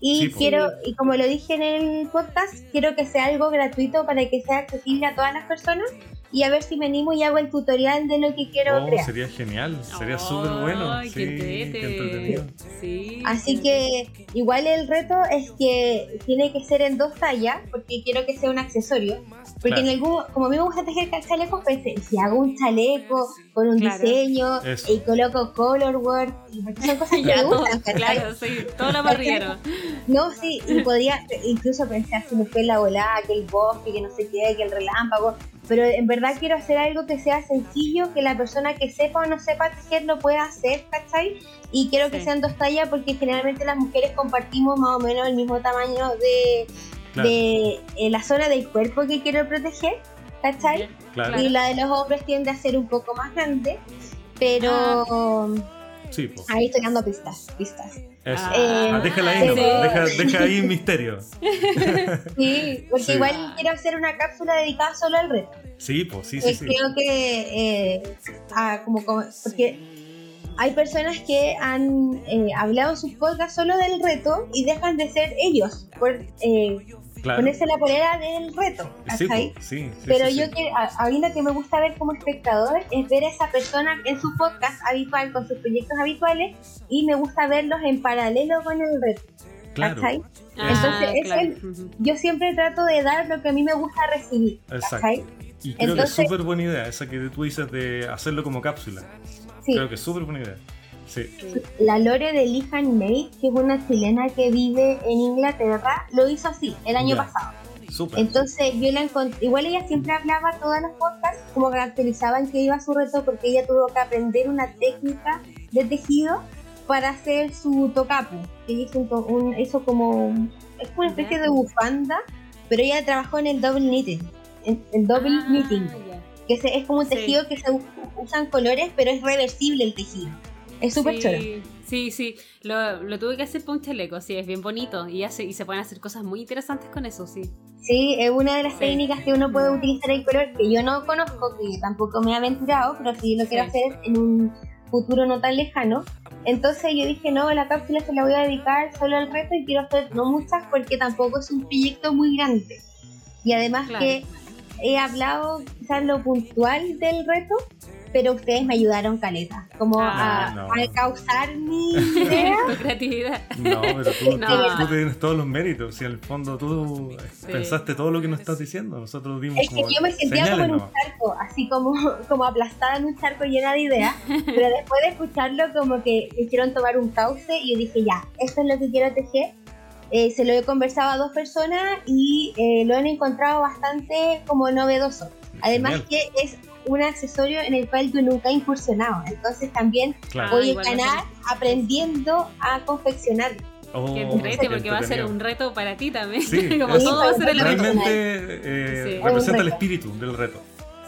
Y Sí, po. quiero, y como lo dije en el podcast, quiero que sea algo gratuito para que sea accesible a todas las personas y a ver si me animo y hago el tutorial de lo que quiero Oh, crear. sería genial, sería súper bueno. Sí, qué entrete. qué entretenido. Sí. Así que igual el reto es que tiene que ser en dos tallas, porque quiero que sea un accesorio. Porque Claro. en algún, como a mí me gusta tejer chalecos, pensé, si hago un chaleco con un Claro. diseño Eso. y coloco color work, y porque son cosas que Ya, me gustan, claro, sí, todo lo parrillero. No, sí, y podía incluso pensar si me fue la volada, que el bosque, que no sé qué, que el relámpago, pero en verdad quiero hacer algo que sea sencillo, que la persona que sepa o no sepa tejer lo pueda hacer, ¿cachai? Y quiero que Sí. sean dos tallas porque generalmente las mujeres compartimos más o menos el mismo tamaño de, Claro, de eh, la zona del cuerpo que quiero proteger, ¿cachai? claro. Y la de los hombres tiende a ser un poco más grande, pero Ah. Sí, ahí estoy dando pistas, pistas. Eso. Eh, Ah, déjala ahí, sí. nomás, deja, deja ahí misterio. Sí, porque Sí. igual quiero hacer una cápsula dedicada solo al reto. Sí, pues sí, sí, Eh, sí. Creo que, eh, ah, como, como- porque hay personas que han eh, hablado en sus podcasts solo del reto y dejan de ser ellos por eh, Claro. ponerse la polera del reto. Sí, ¿cachai? po, sí, sí, Pero sí, yo sí. que a, a mí lo que me gusta ver como espectador es ver a esa persona en su podcast habitual, con sus proyectos habituales, y me gusta verlos en paralelo con el reto. Claro. Ah, Entonces, es claro. el-. Yo siempre trato de dar lo que a mí me gusta recibir. exacto. Y creo Entonces- que es súper buena idea esa que tú dices de hacerlo como cápsula. Sí. Creo que es súper buena idea. Sí, La Lore de Lee May, que es una chilena que vive en Inglaterra, lo hizo así el año pasado. súper. Entonces yo la encontré, igual ella siempre hablaba todos los podcasts como caracterizaban que iba a su reto porque ella tuvo que aprender una técnica de tejido para hacer su tocapu. Que ella hizo, un to- un- hizo como, es como una especie de bufanda, pero ella trabajó en el double knitting, en el double Ah, knitting, que se- es como un Sí. tejido que se usan colores, pero es reversible el tejido. Es súper sí, chulo. Sí, sí, lo, lo tuve que hacer para un chaleco, sí, es bien bonito y, hace, y se pueden hacer cosas muy interesantes con eso, sí. Sí, es una de las Sí. técnicas que uno puede utilizar el color que yo no conozco, que tampoco me he aventurado, pero sí lo quiero Sí. hacer en un futuro no tan lejano. Entonces yo dije, no, la cápsula se la voy a dedicar solo al reto y quiero hacer no muchas porque tampoco es un proyecto muy grande. Y además Claro. que he hablado quizás lo puntual del reto, pero ustedes me ayudaron caleta, como Ah, a, no. a causar mi idea. tu creatividad. No, pero tú, No. tú- tú tienes todos los méritos. Si el fondo tú pensaste todo lo que nos estás diciendo, nosotros dimos Es que como yo me sentía como señales en un charco, así como, como aplastada en un charco llena de ideas, pero después de escucharlo como que hicieron tomar un cauce y yo dije, ya, esto es lo que quiero tejer. Eh, se lo he conversado a dos personas y eh, lo han encontrado bastante como novedoso. Además Genial. que es un accesorio en el cual yo nunca he incursionado, entonces también Claro. voy a igual va a ganar aprendiendo a confeccionar. Oh, Que entrete, porque va a ser un reto para ti también. Sí, Como es- todo va a ser el reto. Realmente eh, Sí. representa el espíritu del reto.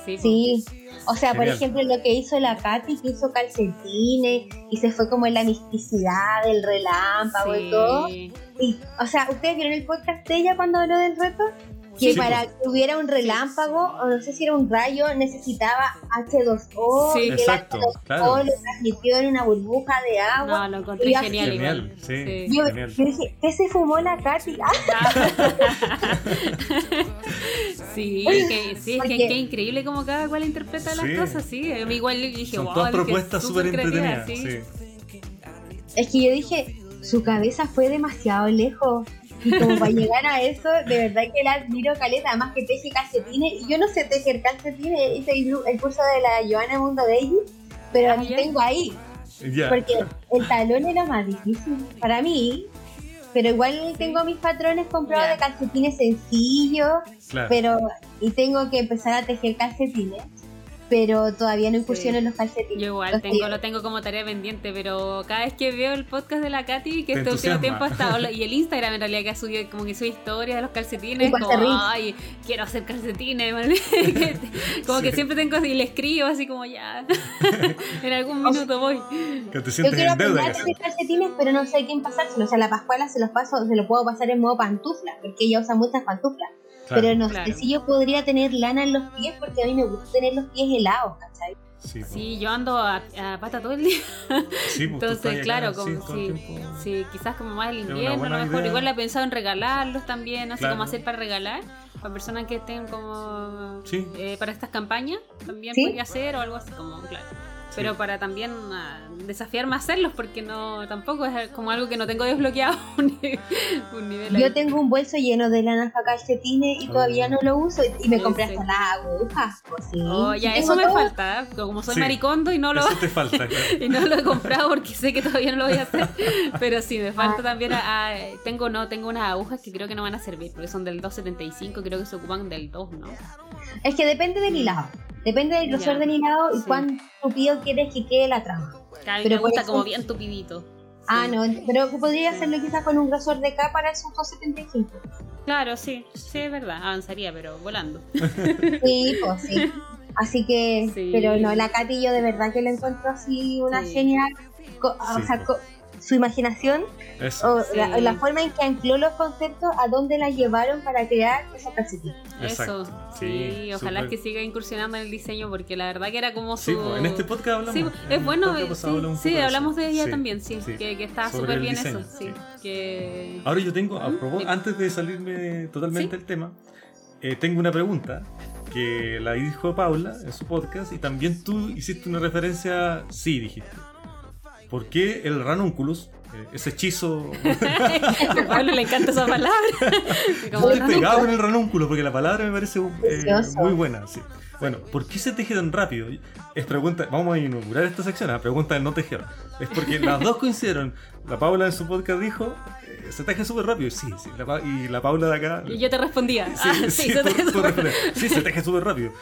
Sí. Sí, o sea, por Genial. ejemplo, lo que hizo la Katy, que hizo calcetines y se fue como en la misticidad del relámpago y Sí. todo. Y, o sea, ¿ustedes vieron el podcast de ella cuando habló del reto? Que Sí, para pues. que hubiera un relámpago, o no sé si era un rayo, necesitaba H2O. Sí. y que el Exacto, H2O claro. lo transmitió en una burbuja de agua. No, lo encontré Y genial, Genial, sí. Yo, genial. yo dije, ¿qué se fumó la Katy? Sí, que, sí, es que, que increíble como cada cual interpreta las Sí. cosas, sí. A mí igual dije, Son wow, todas propuestas súper entretenidas. sí. Sí. es que yo dije, su cabeza fue demasiado lejos. Y como para llegar a eso, de verdad que la admiro caleta, además que teje calcetines. Y yo no sé tejer calcetines, hice el, curso de la Joana Mundo Belli, pero Ah, lo ya. tengo ahí, porque el talón era más difícil. Para mí, pero igual tengo mis patrones comprados de calcetines sencillos, Claro. pero y tengo que empezar a tejer calcetines, pero todavía no incursiono Sí. en los calcetines. Yo igual Los tengo, lo tengo como tarea pendiente, pero cada vez que veo el podcast de la Katy, que Te este último tiempo ha estado, y el Instagram en realidad que ha subido, como que sube historias de los calcetines, como, ay, quiero hacer calcetines, man". Que- como que siempre tengo, y le escribo así como ya, en algún minuto voy. Que te Yo sientes quiero en deuda calcetines, pero no sé quién pasárselo. O sea, la pascuala se los paso, se lo puedo pasar en modo pantufla, porque ella usa muchas pantuflas. Claro. Pero no Claro. sé si yo podría tener lana en los pies, porque a mí me gusta tener los pies helados, ¿cachai? Sí, yo ando a, a pata todo el día. Sí, pues, Entonces, claro, sí, como, sí, sí, quizás como más el invierno, a lo mejor. idea. Igual la he pensado en regalarlos también, así Claro. como hacer para regalar, para personas que estén como Sí. eh, para estas campañas, también Sí. podría ser o algo así como, claro. Pero Sí. para también ah, desafiarme a hacerlos, porque no tampoco es como algo que no tengo desbloqueado un nivel, un nivel ahí. Yo tengo un bolso lleno de lana para calcetines y todavía Oh. no lo uso. Y- me Sí, compré sí. hasta las agujas, pues sí. Oh, ya, eso me todo. falta, ¿eh? como soy Sí. maricondo y no lo Eso te falta. claro. y no lo he comprado porque sé que todavía no lo voy a hacer. Pero sí, me falta también. a- a- tengo no tengo unas agujas que creo que no van a servir porque son del 275, creo que se ocupan del 2, ¿no? Es que depende del hilado. Depende del grosor Ya. del hilado y Sí. cuán tupido quieres que quede la trama. Pero me por gusta eso- como bien tupidito. Ah, Sí. no, pero podría hacerlo quizás con un grosor de K para esos 275. Claro, sí, sí, es verdad, avanzaría, pero volando. Sí, pues sí. Así que, Sí. pero no, la Katy yo de verdad que la encuentro así una Sí. genial. o sea, pues. Su imaginación Eso. o la, Sí. la forma en que ancló los conceptos a dónde la llevaron para crear esos calcetines. Exacto. Eso, Sí, sí, ojalá que siga incursionando en el diseño porque la verdad que era como su... Sí, en este podcast hablamos. Sí, es bueno, sí, de hablamos de ella Sí, también, sí, sí. Que, que está súper bien diseño, eso, sí, que... Ahora yo tengo, a antes de salirme totalmente ¿Sí? del tema, eh, tengo una pregunta que la dijo Paula en su podcast y también tú hiciste una referencia, sí, dijiste. ¿Por qué el ranunculus, eh, ese hechizo, a Pablo le encanta esa palabra. Como estoy pegado con el ranúnculo? Porque la palabra me parece eh, muy buena, sí. Bueno, ¿por qué se teje tan rápido? Es pregunta, vamos a inaugurar esta sección, la pregunta del no tejer. Es porque las dos coincidieron. La Paula en su podcast dijo, eh, se teje súper rápido. Sí, sí. la y la Paula de acá... Y yo te respondía. Sí, ah, sí, sí, se tú- te- tú respondes, sí, se teje súper rápido.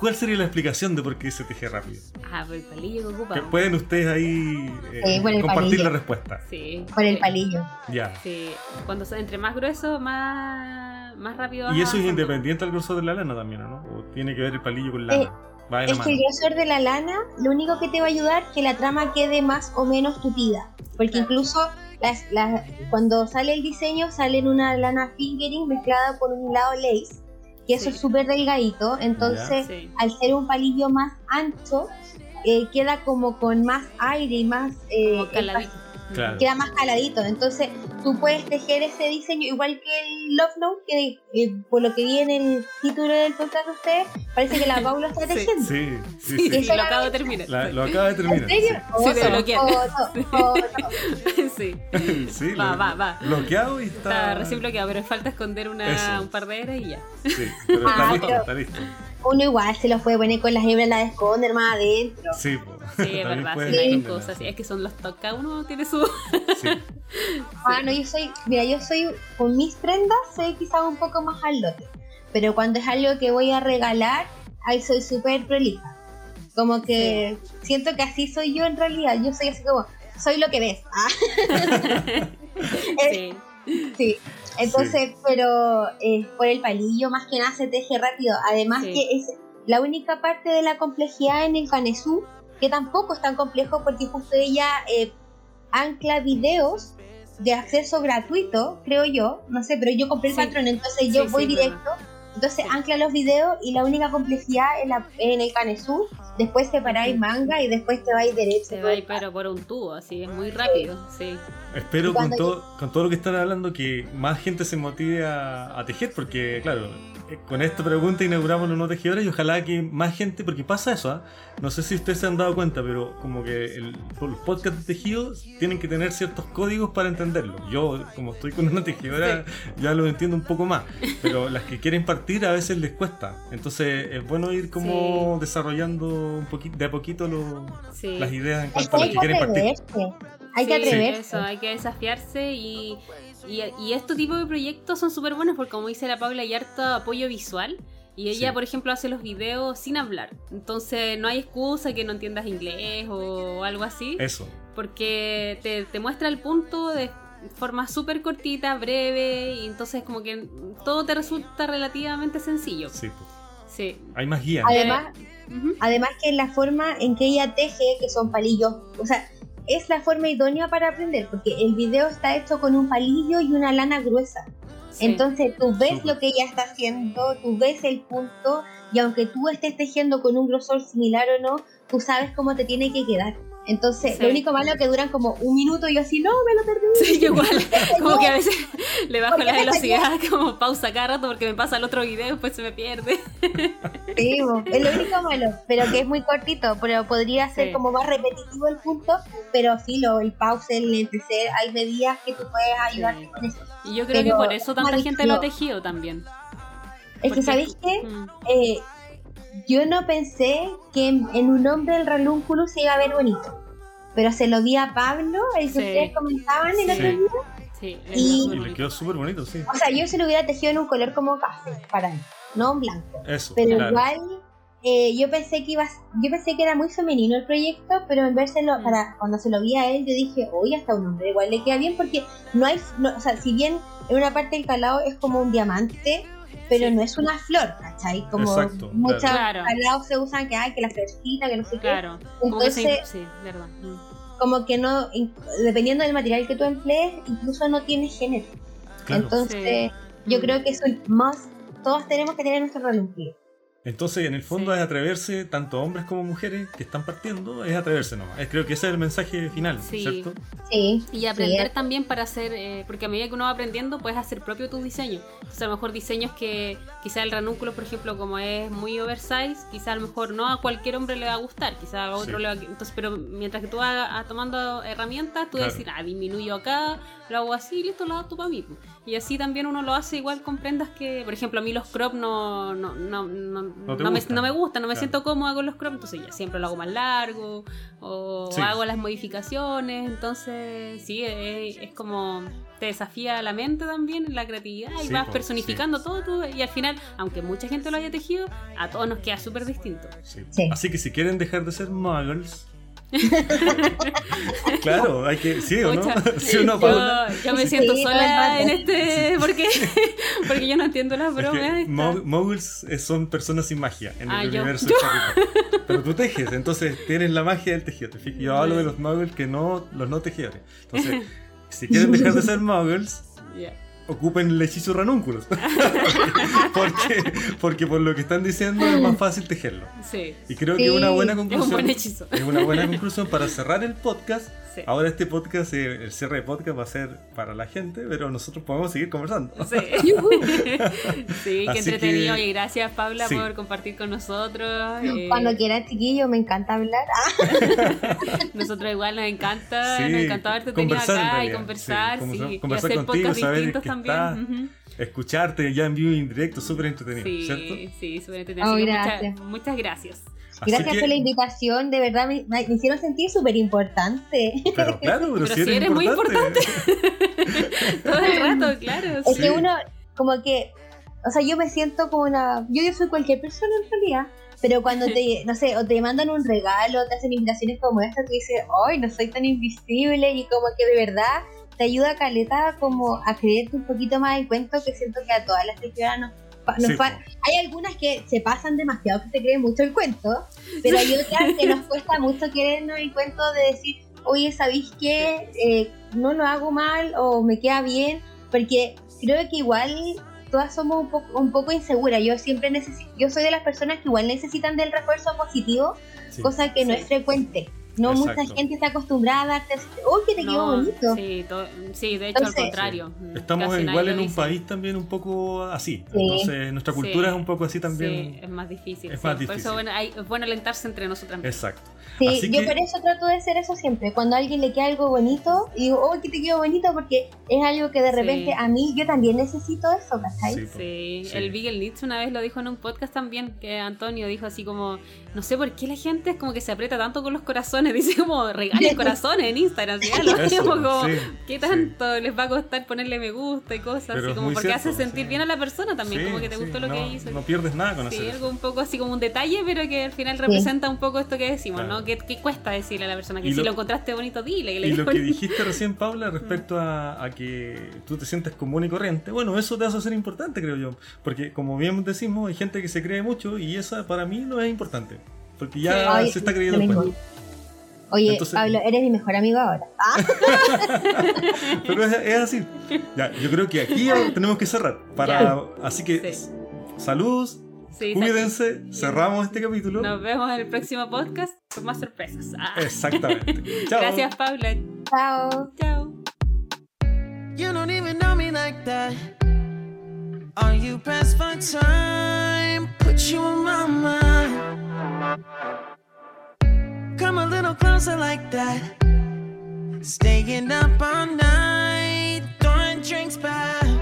¿Cuál sería la explicación de por qué se teje rápido? Ah, por el palillo que ocupa. Que pueden ustedes ahí eh, Sí, por compartir palillo. la respuesta. Sí. Por el palillo. Ya. Sí. Cuando se- entre más grueso, más, más rápido Y eso es independiente del grosor de la lana también, ¿o ¿no? ¿O tiene que ver el palillo con lana? Eh, Va la Es que el grosor de la lana, lo único que te va a ayudar es que la trama quede más o menos tupida. Porque incluso las, las- cuando sale el diseño, sale en una lana fingering mezclada con un lado lace, que eso Sí. es súper delgadito. Entonces, Sí. al ser un palillo más ancho, eh, queda como con más aire y más. eh. Claro. queda más caladito. Entonces, tú puedes tejer ese diseño igual que el Love Note, que eh, por lo que vi en el título del podcast de ustedes, parece que la Paula está tejiendo. Sí, sí, Sí, sí. Eso lo acabo de terminar. La- lo acaba de terminar. ¿En serio? Sí, foto, foto. sí. Sí, sí Va, lo- va, va. Bloqueado y está. Está recién bloqueado, pero falta esconder una, Eso. un par de eras y ya. Sí, pero está Ah, listo, pero- está listo. Uno igual se los puede poner con las hebras, la de esconder más adentro. Sí, po. Sí, es verdad, sí, hay cosas. sí. Es que son los toques, cada uno tiene su. Sí. Ah, no, yo soy, mira, yo soy, con mis prendas soy quizás un poco más al lote. Pero cuando es algo que voy a regalar, ahí soy súper prolija. Como que siento que así soy yo en realidad. Yo soy así como, soy lo que ves. Ah, Sí. Sí. Entonces, pero eh, por el palillo más que nada se teje rápido. Además Sí. que es la única parte de la complejidad en el canesú que tampoco es tan complejo porque justo ella eh, ancla videos de acceso gratuito, creo yo, no sé, pero yo compré el Sí. patrón, entonces yo voy directo. Entonces Sí. ancla los videos y la única complejidad en, la, en el canesú, después separáis manga y después te vais derecho. Se todo va a el ir pero por un tubo, así, es muy rápido. Sí. Espero con todo, con todo lo que están hablando que más gente se motive a, a tejer, porque claro, con esta pregunta inauguramos los no tejedores y ojalá que más gente, porque pasa eso, ¿ah? no sé si ustedes se han dado cuenta, pero como que el- los podcasts de tejidos tienen que tener ciertos códigos para entenderlo. Yo, como estoy con una tejedora, ya lo entiendo un poco más, pero las que quieren partir a veces les cuesta. Entonces es bueno ir como desarrollando un poquito, de a poquito lo- Sí. las ideas en cuanto que a las hay que quieren partir. atreverse. Hay que Sí, atreverse. Eso, hay que desafiarse y Y, y este tipo de proyectos son súper buenos porque como dice la Paula hay harto apoyo visual. Y ella, Sí. por ejemplo, hace los videos sin hablar. Entonces no hay excusa que no entiendas inglés o algo así. Eso. Porque te, te muestra el punto de forma súper cortita, breve. Y entonces como que todo te resulta relativamente sencillo. Sí. Sí. Hay más guía. Además, además que la forma en que ella teje, que son palillos, o sea, es la forma idónea para aprender, porque el video está hecho con un palillo y una lana gruesa. Sí. Entonces tú ves lo que ella está haciendo, tú ves el punto y aunque tú estés tejiendo con un grosor similar o no, tú sabes cómo te tiene que quedar. Entonces, Sí. lo único malo es que duran como un minuto y yo así, no, me lo perdí. Sí, yo igual, como que a veces le bajo ¿Por la velocidad, como pausa cada rato porque me pasa el otro video y después se me pierde. Sí, es lo único malo, pero que es muy cortito, pero podría ser Sí. como más repetitivo el punto, pero filo, el pause, el empezar, hay medidas que tú puedes ayudarte Sí. con eso. Y yo creo Pero que por eso tanta gente lo ha tejido. también. Es que, ¿sabéis qué? Mm, Eh, yo no pensé que en, en un hombre el ranúnculo se iba a ver bonito, pero se lo vi a Pablo, el que Sí. ustedes comentaban el Sí. otro día. Sí, Y- le quedó súper bonito, sí. O sea, yo se lo hubiera tejido en un color como café, para mí, no en blanco. Eso. Pero claro. igual, eh, yo pensé que iba, yo pensé que era muy femenino el proyecto, pero en vérselo, Mm. para cuando se lo vi a él, yo dije, oye, hasta un hombre igual le queda bien, porque no hay, no, o sea, si bien en una parte del calado es como un diamante, pero Sí. no es una flor, ¿cachai? Como Exacto, muchos claro. calados se usan que hay, que la florcita, que no sé qué. Claro. Como que se- Entonces, sí, verdad. Mm. como que no, dependiendo del material que tú emplees, incluso no tiene género. Claro. Entonces, yo Mm. creo que eso es más, todos tenemos que tener nuestro ranúnculo. Entonces, en el fondo Sí. es atreverse, tanto hombres como mujeres que están partiendo, es atreverse nomás. Es- Creo que ese es el mensaje final, Sí. ¿cierto? Sí. Y aprender sí, también para hacer, eh, porque a medida que uno va aprendiendo, puedes hacer propio tu diseño. Entonces, a lo mejor diseños que quizá el ranúnculo, por ejemplo, como es muy oversize, quizá a lo mejor no a cualquier hombre le va a gustar, quizá a otro Sí. le va a... Entonces, pero mientras que tú vas a- tomando herramientas, tú Claro. decir, ah, disminuyo acá, lo hago así, listo, lo adapto para mí. Y así también uno lo hace igual con prendas que, por ejemplo, a mí los crop no, no, no, no, No me, gustan. no me gustan, no me Claro. siento cómoda con los crop, entonces ya siempre lo hago más largo o Sí. hago las modificaciones, entonces sí, es, es como te desafía la mente también, la creatividad y Sí, vas po, personificando todo tú, y al final, aunque mucha gente lo haya tejido, a todos nos queda súper distinto. Sí. Sí. Así que si quieren dejar de ser muggles. claro, hay que. ¿Sí o no? ¿Sí o no, yo, yo me siento sola en este porque porque yo no entiendo las Es que bromas. moguls eh, son personas sin magia en Ah, el yo. universo. Pero tú tejes, entonces tienes la magia del tejido. Yo hablo de los muggles que no, los no tejedores. Entonces, si quieren dejar de ser muggles, Ya. Ocupen el hechizo ranúnculos. porque, porque por lo que están diciendo es más fácil tejerlo. Sí, Y creo Sí, que es una buena es conclusión. un buen hechizo. Es una buena conclusión para cerrar el podcast. Sí. Ahora este podcast, eh, el cierre de podcast va a ser para la gente, pero nosotros podemos seguir conversando. Sí, sí qué Así entretenido. que- Y gracias, Paula, Sí. por compartir con nosotros. Eh, Cuando quieran, chiquillo, me encanta hablar. Ah, Nosotros igual nos encanta, Sí, nos encanta haberte tenido acá y conversar, sí, sí, conversar- y hacer contigo, podcasts saber distintos que también. estás Ujú. Escucharte ya en vivo y en directo, súper entretenido, Sí, ¿cierto? sí, súper entretenido. Oh, gracias. muchas, muchas gracias. Gracias que- por la invitación, de verdad me, me hicieron sentir súper importante. Pero claro, pero, Pero si si eres, eres muy importante. Todo el rato, claro. Es sí. que uno, como que, o sea, yo me siento como una. Yo, yo soy cualquier persona en realidad. Pero cuando te, no sé, o te mandan un regalo, te hacen invitaciones como esta, tú dices, ¡ay, no soy tan invisible! Y como que de verdad te ayuda Caleta como a creerte un poquito más el cuento que siento que a todas las tejedoras nos, Sí. Hay algunas que se pasan demasiado, que se creen mucho el cuento, pero hay otras que nos cuesta mucho creernos el cuento de decir, oye, ¿sabéis qué? Eh, no lo hago mal o me queda bien, porque creo que igual todas somos un poco, un poco inseguras. Yo siempre necesito, yo soy de las personas que igual necesitan del refuerzo positivo, Sí. cosa que no es frecuente. No Exacto. mucha gente está acostumbrada a darte así, ¡oh, que te quedó No, bonito! Sí, to- sí, de hecho Entonces- al contrario. Estamos Casi igual en un dice. país también un poco así. Sí. Entonces, nuestra cultura Sí. es un poco así Sí, también. es más difícil. es sí. más Por difícil. eso bueno, hay- es bueno alentarse entre nosotras mismas. Exacto. Sí, Así yo que- por eso trato de hacer eso siempre. Cuando a alguien le queda algo bonito, digo, oh, que te quedó bonito, porque es algo que de Sí. repente a mí yo también necesito eso, ¿cachai? Sí, po. Sí, Sí. el Beagle Nietzsche una vez lo dijo en un podcast también, que Antonio dijo así como, no sé por qué la gente es como que se aprieta tanto con los corazones corazones, dice como regalen corazones en Instagram, ¿sí? Lo Eso, como, sí, ¿qué tanto les va a costar ponerle me gusta y cosas Pero así como porque cierto, hace sentir sí. bien a la persona también, Sí, como que te sí, gustó lo no, que hizo. No pierdes nada con Sí, hacer eso. algo un poco así como un detalle, pero que al final representa un poco esto que decimos, Claro. ¿no? Que, que cuesta decirle a la persona que Y si lo- lo encontraste bonito, dile. Que le Y lo que dijiste recién, Paula, respecto a, a que tú te sientes común y corriente, bueno, eso te hace ser importante, creo yo. Porque, como bien decimos, hay gente que se cree mucho y esa para mí no es importante. Porque ya Ay, se está creyendo Oye, Entonces- Pablo, eres mi mejor amigo ahora. Ah, Pero es, es así. Ya, yo creo que aquí tenemos que cerrar. Para, así que, Sí. saludos, Sí, cuídense, cerramos este capítulo. Nos vemos en el próximo podcast con más sorpresas. Ah. Exactamente. Chao. Gracias, Paula. chao. Chao. You don't even know me like that. Are you pressed for time? Put you on my mind. Come a little closer like that. Staying up all night, throwing drinks back.